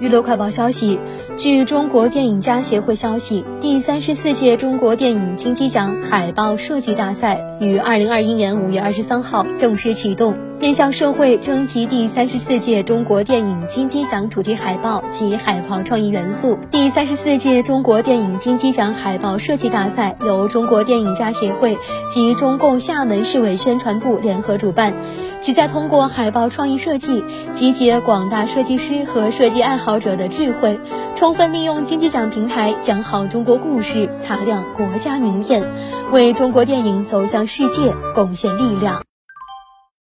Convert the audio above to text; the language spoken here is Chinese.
娱乐快报消息，据中国电影家协会消息，第三十四届中国电影金鸡奖海报设计大赛于二零二一年五月二十三号正式启动，面向社会征集第三十四届中国电影金鸡奖主题海报及海报创意元素。第三十四届中国电影金鸡奖海报设计大赛由中国电影家协会及中共厦门市委宣传部联合主办。旨在通过海报创意设计，集结广大设计师和设计爱好者的智慧，充分利用金鸡奖平台，讲好中国故事，擦亮国家名片，为中国电影走向世界贡献力量。